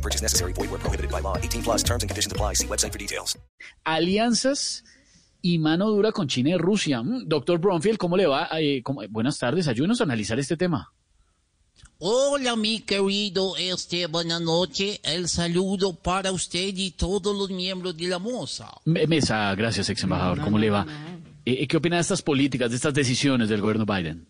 No purchase necessary. Void where prohibited by law. 18 plus terms and conditions apply. See website for details. alianzas y mano dura con China y Rusia. Mm, Doctor Bromfield, ¿cómo le va? Eh, ¿cómo- Buenas tardes, ayúdenos a analizar este tema. Hola, mi querido este, buenas noches. El saludo para usted y todos los miembros de la moza. Me- Mesa, gracias, ex embajador, ¿cómo le va? Eh, ¿Qué opina de estas políticas, de estas decisiones del gobierno Biden?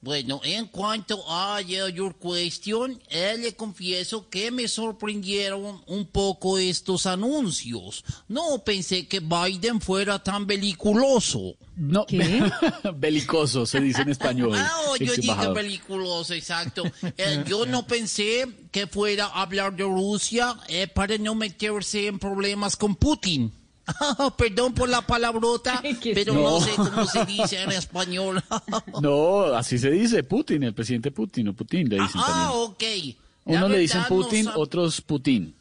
Bueno, en cuanto a your question, eh, le confieso que me sorprendieron un poco estos anuncios. No pensé que Biden fuera tan beliculoso. No, belicoso se dice en español. Ah, oh, yo dije embajador. peliculoso, exacto. Eh, yo no pensé que fuera a hablar de Rusia eh, para no meterse en problemas con Putin. Perdón por la palabrota, pero no. No. sé cómo se dice en español. No, así se dice Putin, el presidente Putin o Putin le dicen ah, también. ok. La Unos le dicen no Putin, sab- otros Putin.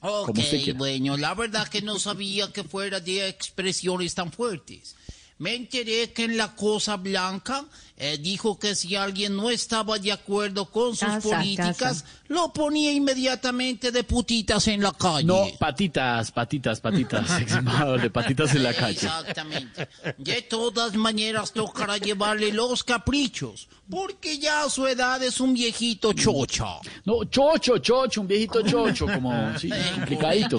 Ok, como usted bueno, la verdad que no sabía que fuera de expresiones tan fuertes. Me enteré que en la Cosa Blanca eh, dijo que si alguien no estaba de acuerdo con sus Casa, políticas, casa. lo ponía inmediatamente de putitas en la calle. No, patitas, patitas, patitas, de patitas en la calle. Exactamente. De todas maneras tocará llevarle los caprichos, porque ya a su edad es un viejito chocha. No, chocho, chocho, un viejito chocho, como, sí, complicadito.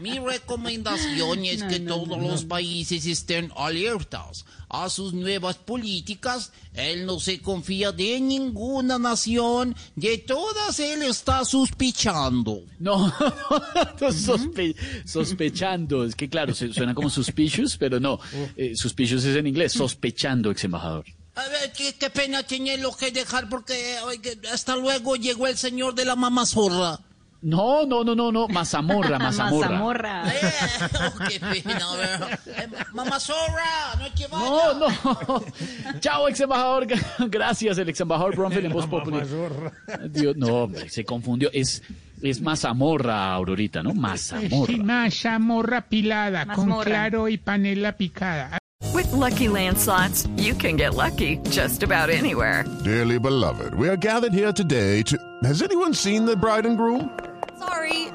Mi recomendación es que todos los países estén alertas a sus nuevas políticas. Él no se confía de ninguna nación, de todas él está sospechando. No, no, sospe- sospechando, es que claro, se- suena como suspicious, pero no, eh, suspicious es en inglés, sospechando, ex embajador. A ver, qué, qué pena tenerlo que dejar porque hasta luego llegó el señor de la mamazorra. No, no, no, no, no, mazamorra, mazamorra. Mazamorra. Eh, oh. Eh, mamazorra, no te vayas. No, no. Chao, ex embajador. Gracias, el ex embajador Bromfield en Voz Popular. Dios, no, hombre, se confundió. Es, es mazamorra, Aurorita, ¿no? Sí, Mazamorra. mazamorra pilada con claro y panela picada. With Lucky Land slots, you can get lucky just about anywhere. Dearly beloved, we are gathered here today to. Has anyone seen the bride and groom?